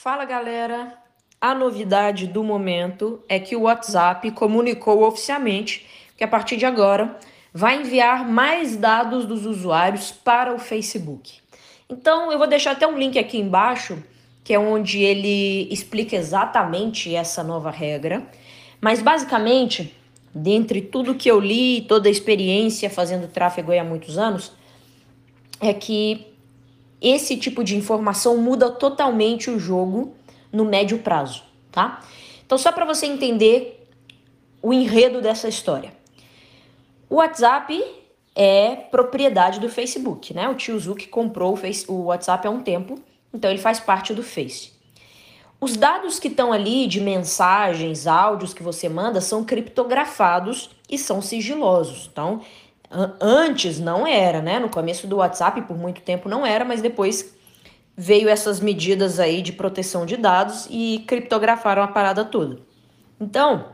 Fala galera! A novidade do momento é que o WhatsApp comunicou oficialmente que a partir de agora vai enviar mais dados dos usuários para o Facebook. Então eu vou deixar até um link aqui embaixo, que é onde ele explica exatamente essa nova regra. Mas basicamente, dentre tudo que eu li, toda a experiência fazendo tráfego há muitos anos, é que esse tipo de informação muda totalmente o jogo no médio prazo, tá? Então, só para você entender o enredo dessa história. O WhatsApp é propriedade do Facebook, né? O tio Zuck comprou o, face, o WhatsApp há um tempo, então ele faz parte do Face. Os dados que estão ali de mensagens, áudios que você manda são criptografados e são sigilosos. Então, Antes não era, né? No começo do WhatsApp, por muito tempo não era, mas depois veio essas medidas aí de proteção de dados e criptografaram a parada toda. Então,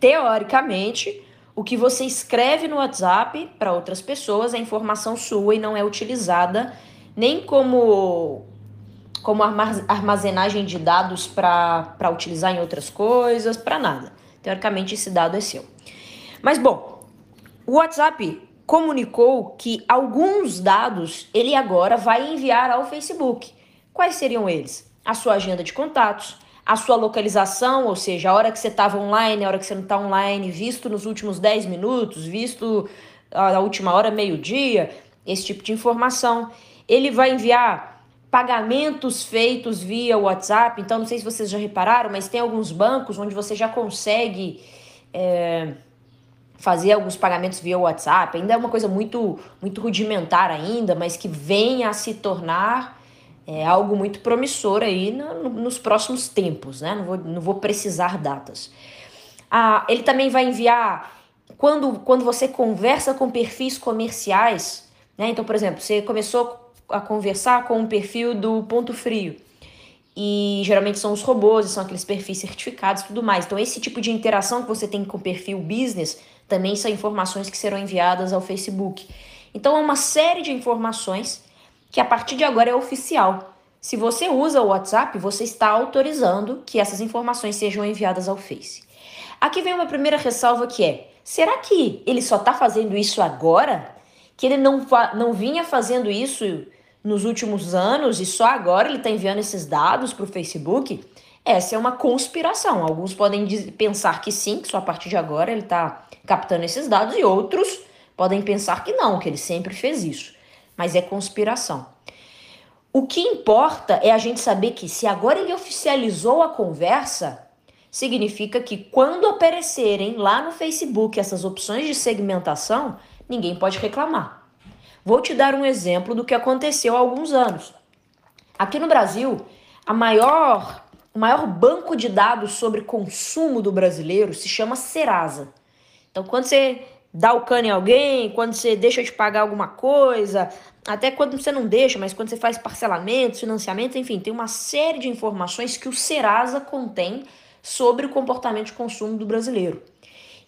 teoricamente, o que você escreve no WhatsApp para outras pessoas é informação sua e não é utilizada nem como como armazenagem de dados para utilizar em outras coisas, para nada. Teoricamente, esse dado é seu. Mas bom, o WhatsApp comunicou que alguns dados ele agora vai enviar ao Facebook. Quais seriam eles? A sua agenda de contatos, a sua localização, ou seja, a hora que você estava online, a hora que você não está online, visto nos últimos 10 minutos, visto a última hora, meio-dia, esse tipo de informação. Ele vai enviar pagamentos feitos via WhatsApp. Então, não sei se vocês já repararam, mas tem alguns bancos onde você já consegue. É fazer alguns pagamentos via WhatsApp. Ainda é uma coisa muito, muito rudimentar ainda, mas que vem a se tornar é, algo muito promissor aí no, nos próximos tempos, né? Não vou, não vou precisar datas. Ah, ele também vai enviar quando, quando você conversa com perfis comerciais, né? Então, por exemplo, você começou a conversar com um perfil do Ponto Frio. E geralmente são os robôs, são aqueles perfis certificados e tudo mais. Então, esse tipo de interação que você tem com o perfil business também são informações que serão enviadas ao Facebook. Então é uma série de informações que a partir de agora é oficial. Se você usa o WhatsApp, você está autorizando que essas informações sejam enviadas ao Face. Aqui vem uma primeira ressalva que é: será que ele só está fazendo isso agora? Que ele não, não vinha fazendo isso nos últimos anos e só agora ele está enviando esses dados para o Facebook? Essa é uma conspiração. Alguns podem pensar que sim, que só a partir de agora ele está captando esses dados, e outros podem pensar que não, que ele sempre fez isso. Mas é conspiração. O que importa é a gente saber que se agora ele oficializou a conversa, significa que quando aparecerem lá no Facebook essas opções de segmentação, ninguém pode reclamar. Vou te dar um exemplo do que aconteceu há alguns anos. Aqui no Brasil, a maior o maior banco de dados sobre consumo do brasileiro se chama Serasa. Então, quando você dá o cano em alguém, quando você deixa de pagar alguma coisa, até quando você não deixa, mas quando você faz parcelamento, financiamento, enfim, tem uma série de informações que o Serasa contém sobre o comportamento de consumo do brasileiro.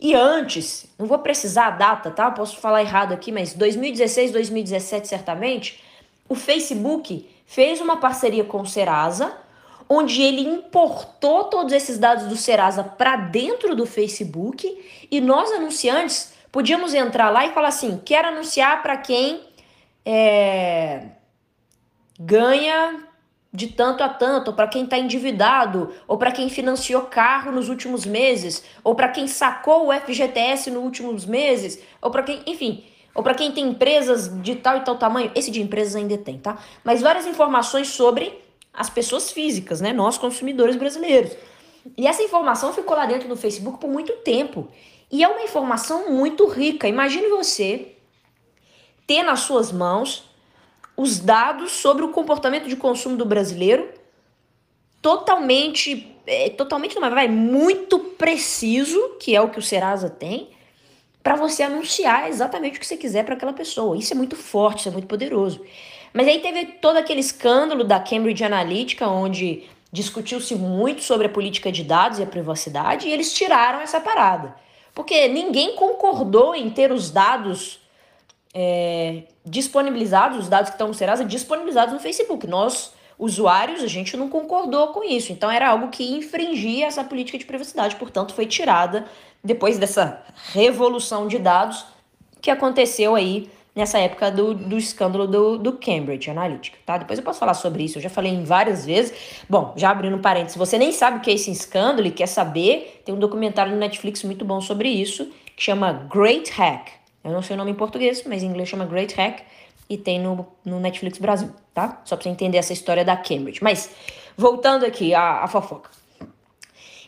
E antes, não vou precisar a data, tá? Posso falar errado aqui, mas 2016, 2017 certamente, o Facebook fez uma parceria com o Serasa onde ele importou todos esses dados do Serasa para dentro do Facebook e nós anunciantes podíamos entrar lá e falar assim: quero anunciar para quem é, ganha de tanto a tanto, para quem está endividado, ou para quem financiou carro nos últimos meses, ou para quem sacou o FGTS nos últimos meses, ou para quem, enfim, ou para quem tem empresas de tal e tal tamanho. Esse de empresas ainda tem, tá? Mas várias informações sobre as pessoas físicas, né? Nós, consumidores brasileiros. E essa informação ficou lá dentro do Facebook por muito tempo. E é uma informação muito rica. Imagine você ter nas suas mãos os dados sobre o comportamento de consumo do brasileiro totalmente, é, totalmente não, vai muito preciso, que é o que o Serasa tem, para você anunciar exatamente o que você quiser para aquela pessoa. Isso é muito forte, isso é muito poderoso. Mas aí teve todo aquele escândalo da Cambridge Analytica, onde discutiu-se muito sobre a política de dados e a privacidade, e eles tiraram essa parada. Porque ninguém concordou em ter os dados é, disponibilizados, os dados que estão no Serasa, disponibilizados no Facebook. Nós, usuários, a gente não concordou com isso. Então era algo que infringia essa política de privacidade, portanto foi tirada depois dessa revolução de dados que aconteceu aí nessa época do, do escândalo do, do Cambridge Analytica, tá? Depois eu posso falar sobre isso, eu já falei em várias vezes. Bom, já abrindo um parênteses, se você nem sabe o que é esse escândalo e quer saber, tem um documentário no Netflix muito bom sobre isso, que chama Great Hack. Eu não sei o nome em português, mas em inglês chama Great Hack e tem no, no Netflix Brasil, tá? Só pra você entender essa história da Cambridge. Mas, voltando aqui à, à fofoca.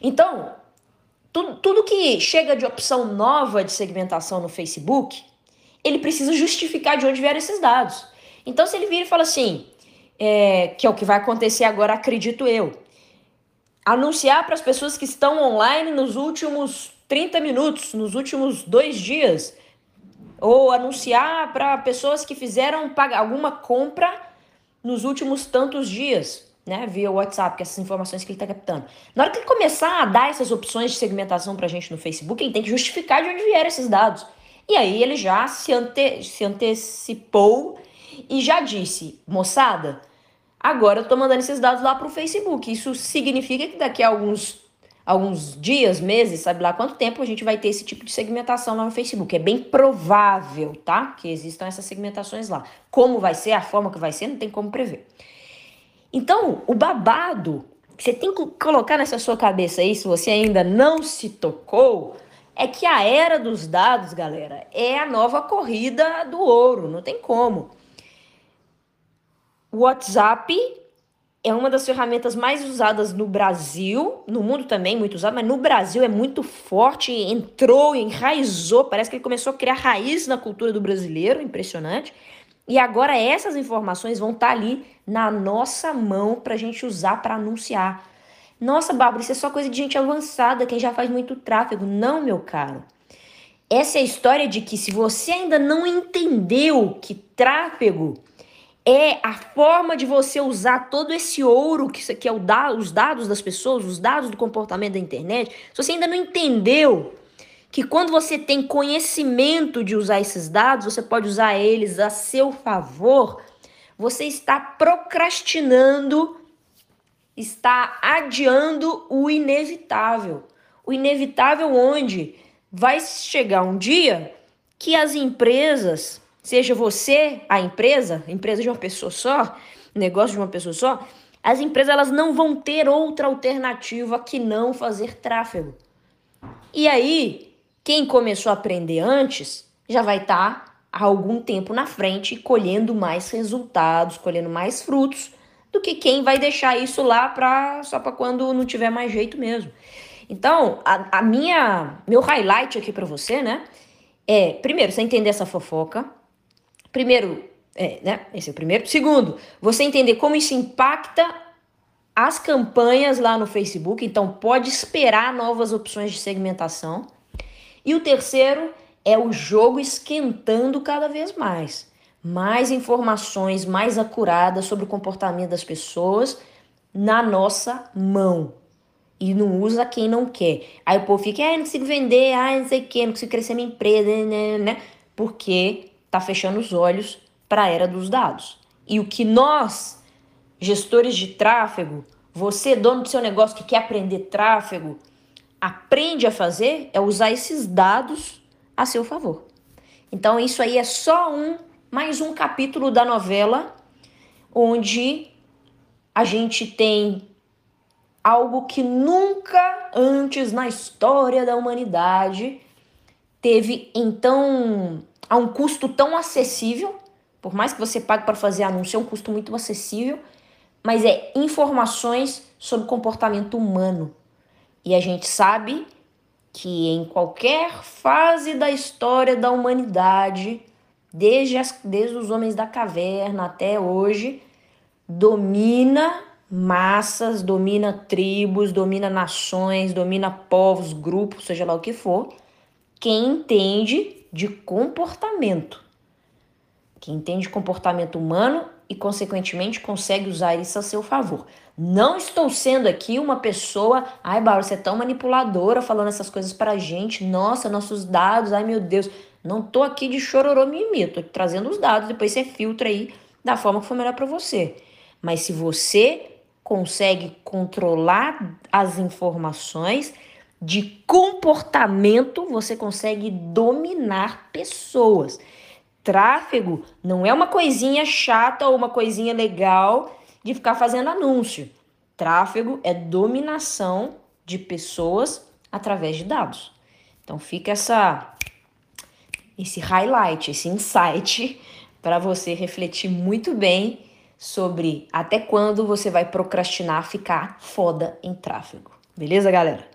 Então, tudo que chega de opção nova de segmentação no Facebook ele precisa justificar de onde vieram esses dados. Então, se ele vira e fala assim, é, que é o que vai acontecer agora, acredito eu, anunciar para as pessoas que estão online nos últimos 30 minutos, nos últimos dois dias, ou anunciar para pessoas que fizeram alguma compra nos últimos tantos dias, né, via WhatsApp, que essas informações que ele está captando. Na hora que ele começar a dar essas opções de segmentação para a gente no Facebook, ele tem que justificar de onde vieram esses dados. E aí ele já se, ante, se antecipou e já disse, moçada, agora eu tô mandando esses dados lá pro Facebook. Isso significa que daqui a alguns, alguns dias, meses, sabe lá quanto tempo a gente vai ter esse tipo de segmentação lá no Facebook. É bem provável, tá? Que existam essas segmentações lá. Como vai ser, a forma que vai ser, não tem como prever. Então, o babado que você tem que colocar nessa sua cabeça aí, se você ainda não se tocou, é que a era dos dados, galera, é a nova corrida do ouro, não tem como. O WhatsApp é uma das ferramentas mais usadas no Brasil, no mundo também muito usado, mas no Brasil é muito forte, entrou, enraizou, parece que ele começou a criar raiz na cultura do brasileiro, impressionante. E agora essas informações vão estar tá ali na nossa mão para a gente usar para anunciar. Nossa, Bárbara, isso é só coisa de gente avançada, quem já faz muito tráfego. Não, meu caro. Essa é a história de que se você ainda não entendeu que tráfego é a forma de você usar todo esse ouro que, que é da, os dados das pessoas, os dados do comportamento da internet, se você ainda não entendeu que quando você tem conhecimento de usar esses dados, você pode usar eles a seu favor, você está procrastinando está adiando o inevitável. O inevitável onde vai chegar um dia que as empresas, seja você a empresa, empresa de uma pessoa só, negócio de uma pessoa só, as empresas elas não vão ter outra alternativa que não fazer tráfego. E aí, quem começou a aprender antes já vai estar tá há algum tempo na frente colhendo mais resultados, colhendo mais frutos do que quem vai deixar isso lá pra, só para quando não tiver mais jeito mesmo. Então, a, a minha meu highlight aqui para você, né, é, primeiro, você entender essa fofoca. Primeiro, é, né, esse é o primeiro. Segundo, você entender como isso impacta as campanhas lá no Facebook, então pode esperar novas opções de segmentação. E o terceiro é o jogo esquentando cada vez mais mais informações mais acuradas sobre o comportamento das pessoas na nossa mão. E não usa quem não quer. Aí o povo fica, ah, não consigo vender, ah, não sei o que, não consigo crescer minha empresa, né, né, né? Porque tá fechando os olhos para a era dos dados. E o que nós, gestores de tráfego, você, dono do seu negócio que quer aprender tráfego, aprende a fazer é usar esses dados a seu favor. Então, isso aí é só um mais um capítulo da novela onde a gente tem algo que nunca antes na história da humanidade teve então a um custo tão acessível, por mais que você pague para fazer anúncio, é um custo muito acessível, mas é informações sobre comportamento humano. E a gente sabe que em qualquer fase da história da humanidade, desde, as, desde os homens da caverna até hoje, domina massas, domina tribos, domina nações, domina povos, grupos, seja lá o que for, quem entende de comportamento. Quem entende comportamento humano e, consequentemente, consegue usar isso a seu favor. Não estou sendo aqui uma pessoa, ai, Bárbara, você é tão manipuladora falando essas coisas pra gente. Nossa, nossos dados, ai meu Deus. Não tô aqui de chororô mimimi, tô trazendo os dados, depois você filtra aí da forma que for melhor para você. Mas se você consegue controlar as informações de comportamento, você consegue dominar pessoas. Tráfego não é uma coisinha chata ou uma coisinha legal de ficar fazendo anúncio. Tráfego é dominação de pessoas através de dados. Então fica essa esse highlight, esse insight para você refletir muito bem sobre até quando você vai procrastinar ficar foda em tráfego. Beleza, galera?